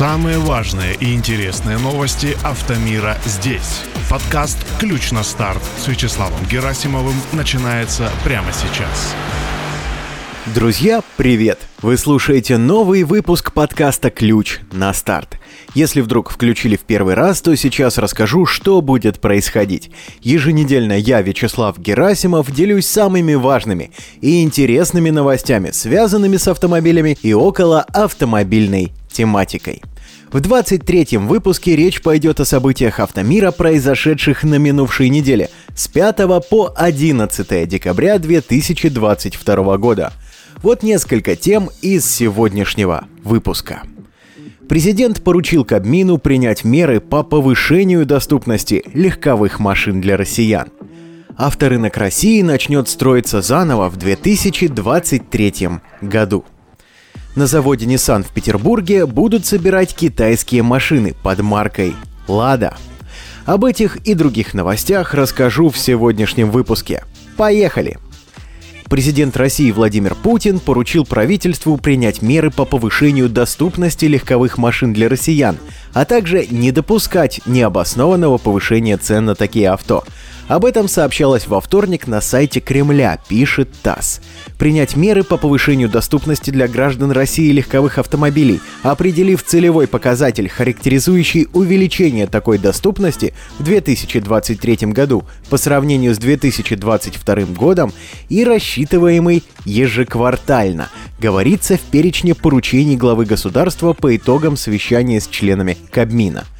Самые важные и интересные новости автомира здесь. Подкаст «Ключ на старт» с Вячеславом Герасимовым начинается прямо сейчас. Друзья, привет! Вы слушаете новый выпуск подкаста «Ключ на старт». Если вдруг включили в первый раз, то сейчас расскажу, что будет происходить. Еженедельно я, Вячеслав Герасимов, делюсь самыми важными и интересными новостями, связанными с автомобилями и около автомобильной тематикой. В 23-м выпуске речь пойдет о событиях автомира, произошедших на минувшей неделе с 5 по 11 декабря 2022 года. Вот несколько тем из сегодняшнего выпуска. Президент поручил Кабмину принять меры по повышению доступности легковых машин для россиян. Авторынок России начнет строиться заново в 2023 году. На заводе Nissan в Петербурге будут собирать китайские машины под маркой «Лада». Об этих и других новостях расскажу в сегодняшнем выпуске. Поехали! Президент России Владимир Путин поручил правительству принять меры по повышению доступности легковых машин для россиян, а также не допускать необоснованного повышения цен на такие авто – об этом сообщалось во вторник на сайте Кремля, пишет ТАСС. Принять меры по повышению доступности для граждан России легковых автомобилей, определив целевой показатель, характеризующий увеличение такой доступности в 2023 году по сравнению с 2022 годом и рассчитываемый ежеквартально, говорится в перечне поручений главы государства по итогам совещания с членами Кабмина –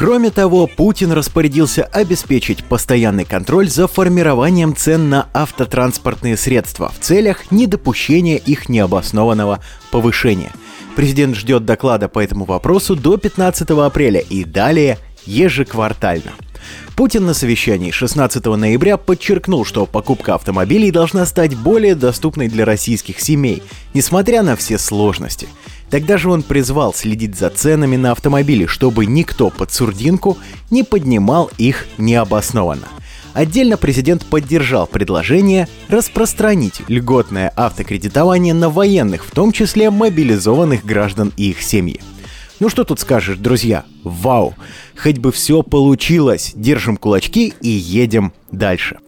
Кроме того, Путин распорядился обеспечить постоянный контроль за формированием цен на автотранспортные средства в целях недопущения их необоснованного повышения. Президент ждет доклада по этому вопросу до 15 апреля и далее ежеквартально. Путин на совещании 16 ноября подчеркнул, что покупка автомобилей должна стать более доступной для российских семей, несмотря на все сложности – Тогда же он призвал следить за ценами на автомобили, чтобы никто под сурдинку не поднимал их необоснованно. Отдельно президент поддержал предложение распространить льготное автокредитование на военных, в том числе мобилизованных граждан и их семьи. Ну что тут скажешь, друзья? Вау! Хоть бы все получилось. Держим кулачки и едем дальше.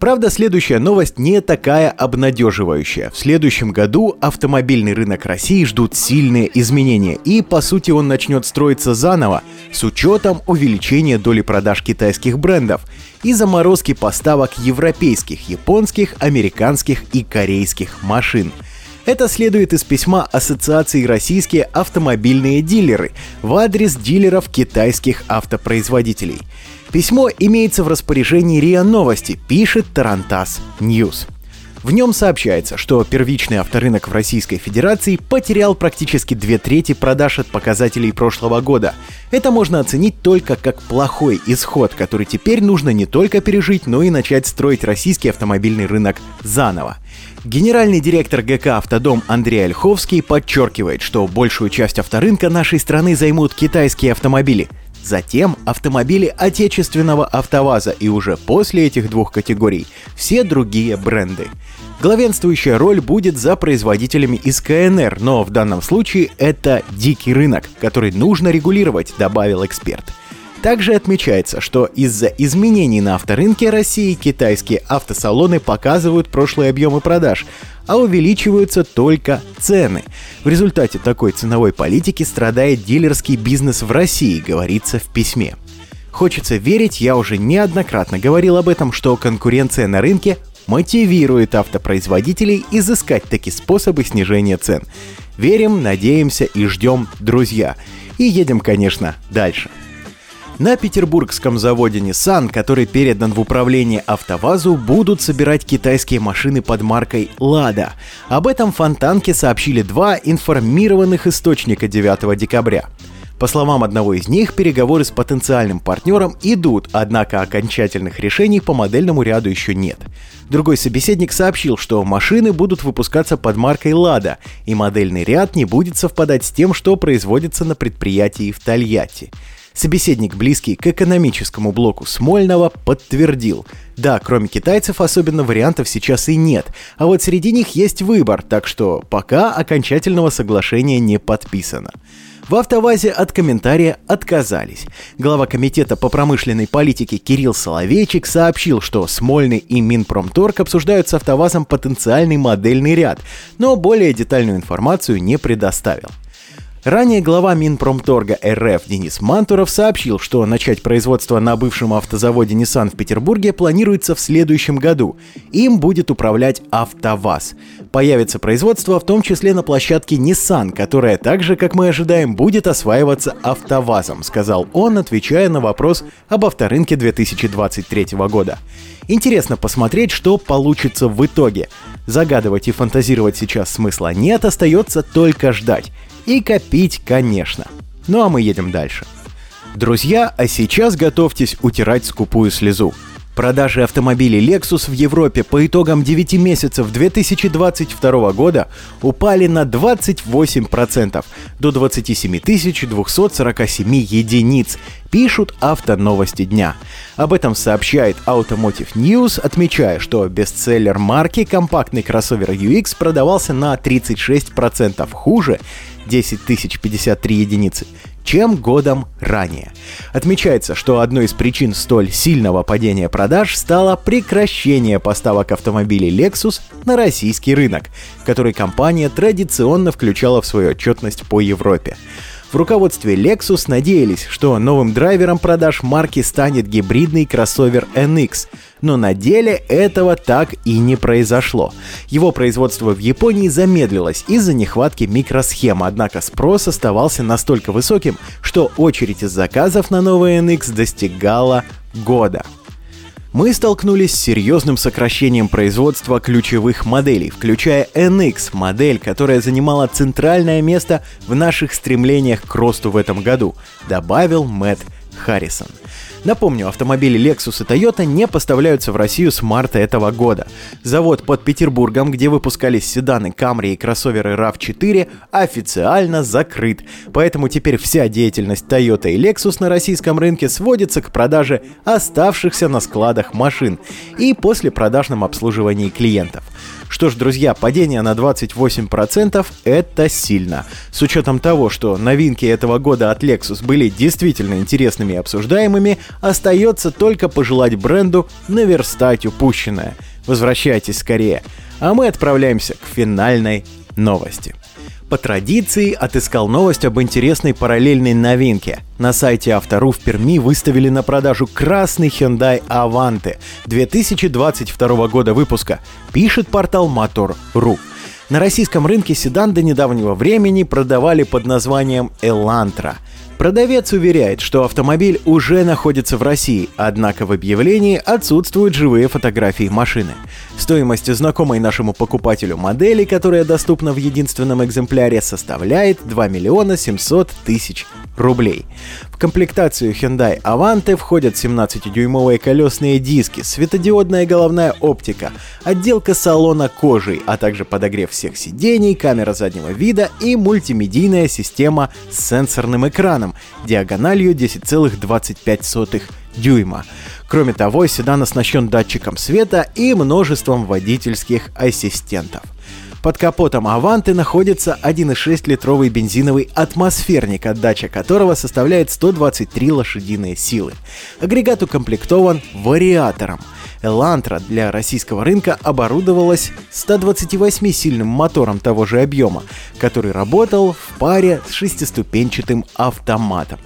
Правда, следующая новость не такая обнадеживающая. В следующем году автомобильный рынок России ждут сильные изменения, и по сути он начнет строиться заново, с учетом увеличения доли продаж китайских брендов и заморозки поставок европейских, японских, американских и корейских машин – это следует из письма Ассоциации «Российские автомобильные дилеры» в адрес дилеров китайских автопроизводителей. Письмо имеется в распоряжении РИА Новости, пишет Тарантас News. В нем сообщается, что первичный авторынок в Российской Федерации потерял практически две трети продаж от показателей прошлого года. Это можно оценить только как плохой исход, который теперь нужно не только пережить, но и начать строить российский автомобильный рынок заново. Генеральный директор ГК «Автодом» Андрей Ольховский подчеркивает, что большую часть авторынка нашей страны займут китайские автомобили. Затем автомобили отечественного автоваза и уже после этих двух категорий все другие бренды. Главенствующая роль будет за производителями из КНР, но в данном случае это дикий рынок, который нужно регулировать, добавил эксперт. Также отмечается, что из-за изменений на авторынке России китайские автосалоны показывают прошлые объемы продаж, а увеличиваются только цены. В результате такой ценовой политики страдает дилерский бизнес в России, говорится в письме. Хочется верить, я уже неоднократно говорил об этом, что конкуренция на рынке мотивирует автопроизводителей изыскать такие способы снижения цен. Верим, надеемся и ждем, друзья. И едем, конечно, дальше. На петербургском заводе Nissan, который передан в управление АвтоВАЗу, будут собирать китайские машины под маркой «Лада». Об этом Фонтанке сообщили два информированных источника 9 декабря. По словам одного из них, переговоры с потенциальным партнером идут, однако окончательных решений по модельному ряду еще нет. Другой собеседник сообщил, что машины будут выпускаться под маркой «Лада», и модельный ряд не будет совпадать с тем, что производится на предприятии в Тольятти. Собеседник, близкий к экономическому блоку Смольного, подтвердил. Да, кроме китайцев особенно вариантов сейчас и нет, а вот среди них есть выбор, так что пока окончательного соглашения не подписано. В «АвтоВАЗе» от комментария отказались. Глава комитета по промышленной политике Кирилл Соловейчик сообщил, что Смольный и Минпромторг обсуждают с «АвтоВАЗом» потенциальный модельный ряд, но более детальную информацию не предоставил. Ранее глава Минпромторга РФ Денис Мантуров сообщил, что начать производство на бывшем автозаводе Nissan в Петербурге планируется в следующем году. Им будет управлять АвтоВАЗ. Появится производство в том числе на площадке Nissan, которая также, как мы ожидаем, будет осваиваться АвтоВАЗом, сказал он, отвечая на вопрос об авторынке 2023 года. Интересно посмотреть, что получится в итоге. Загадывать и фантазировать сейчас смысла нет, остается только ждать. И копить, конечно. Ну а мы едем дальше. Друзья, а сейчас готовьтесь утирать скупую слезу. Продажи автомобилей Lexus в Европе по итогам 9 месяцев 2022 года упали на 28% до 27 247 единиц, пишут автоновости дня. Об этом сообщает Automotive News, отмечая, что бестселлер марки компактный кроссовер UX продавался на 36% хуже 10 053 единицы, чем годом ранее. Отмечается, что одной из причин столь сильного падения продаж стало прекращение поставок автомобилей Lexus на российский рынок, который компания традиционно включала в свою отчетность по Европе. В руководстве Lexus надеялись, что новым драйвером продаж марки станет гибридный кроссовер NX, но на деле этого так и не произошло. Его производство в Японии замедлилось из-за нехватки микросхем, однако спрос оставался настолько высоким, что очередь из заказов на новый NX достигала года мы столкнулись с серьезным сокращением производства ключевых моделей, включая NX, модель, которая занимала центральное место в наших стремлениях к росту в этом году, добавил Мэтт Харрисон. Напомню, автомобили Lexus и Toyota не поставляются в Россию с марта этого года. Завод под Петербургом, где выпускались седаны Camry и кроссоверы RAV4, официально закрыт. Поэтому теперь вся деятельность Toyota и Lexus на российском рынке сводится к продаже оставшихся на складах машин и после продажном обслуживании клиентов. Что ж, друзья, падение на 28% это сильно. С учетом того, что новинки этого года от Lexus были действительно интересными и обсуждаемыми, остается только пожелать бренду наверстать упущенное. Возвращайтесь скорее. А мы отправляемся к финальной новости. По традиции отыскал новость об интересной параллельной новинке. На сайте Автору в Перми выставили на продажу красный Hyundai Avante 2022 года выпуска, пишет портал Motor.ru. На российском рынке седан до недавнего времени продавали под названием Elantra – Продавец уверяет, что автомобиль уже находится в России, однако в объявлении отсутствуют живые фотографии машины. Стоимость знакомой нашему покупателю модели, которая доступна в единственном экземпляре, составляет 2 миллиона 700 тысяч рублей. В комплектацию Hyundai Avante входят 17-дюймовые колесные диски, светодиодная головная оптика, отделка салона кожей, а также подогрев всех сидений, камера заднего вида и мультимедийная система с сенсорным экраном диагональю 10,25 дюйма. Кроме того, седан оснащен датчиком света и множеством водительских ассистентов – под капотом Аванты находится 1,6-литровый бензиновый атмосферник, отдача которого составляет 123 лошадиные силы. Агрегат укомплектован вариатором – Элантра для российского рынка оборудовалась 128-сильным мотором того же объема, который работал в паре с шестиступенчатым автоматом.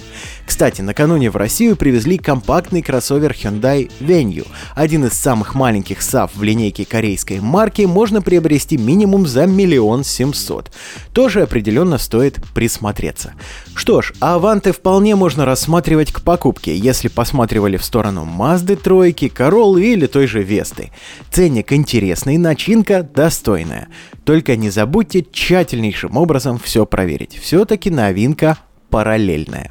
Кстати, накануне в Россию привезли компактный кроссовер Hyundai Venue. Один из самых маленьких SAF в линейке корейской марки можно приобрести минимум за миллион семьсот. Тоже определенно стоит присмотреться. Что ж, Аванты вполне можно рассматривать к покупке, если посматривали в сторону Mazda тройки, Corolla или той же Весты. Ценник интересный, начинка достойная. Только не забудьте тщательнейшим образом все проверить. Все-таки новинка параллельная.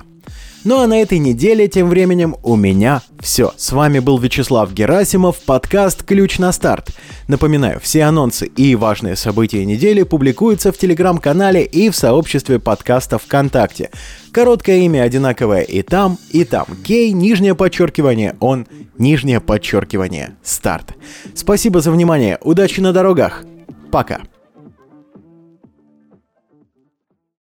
Ну а на этой неделе тем временем у меня все. С вами был Вячеслав Герасимов, подкаст «Ключ на старт». Напоминаю, все анонсы и важные события недели публикуются в телеграм-канале и в сообществе подкаста ВКонтакте. Короткое имя одинаковое и там, и там. Кей, нижнее подчеркивание, он, нижнее подчеркивание, старт. Спасибо за внимание, удачи на дорогах. Пока.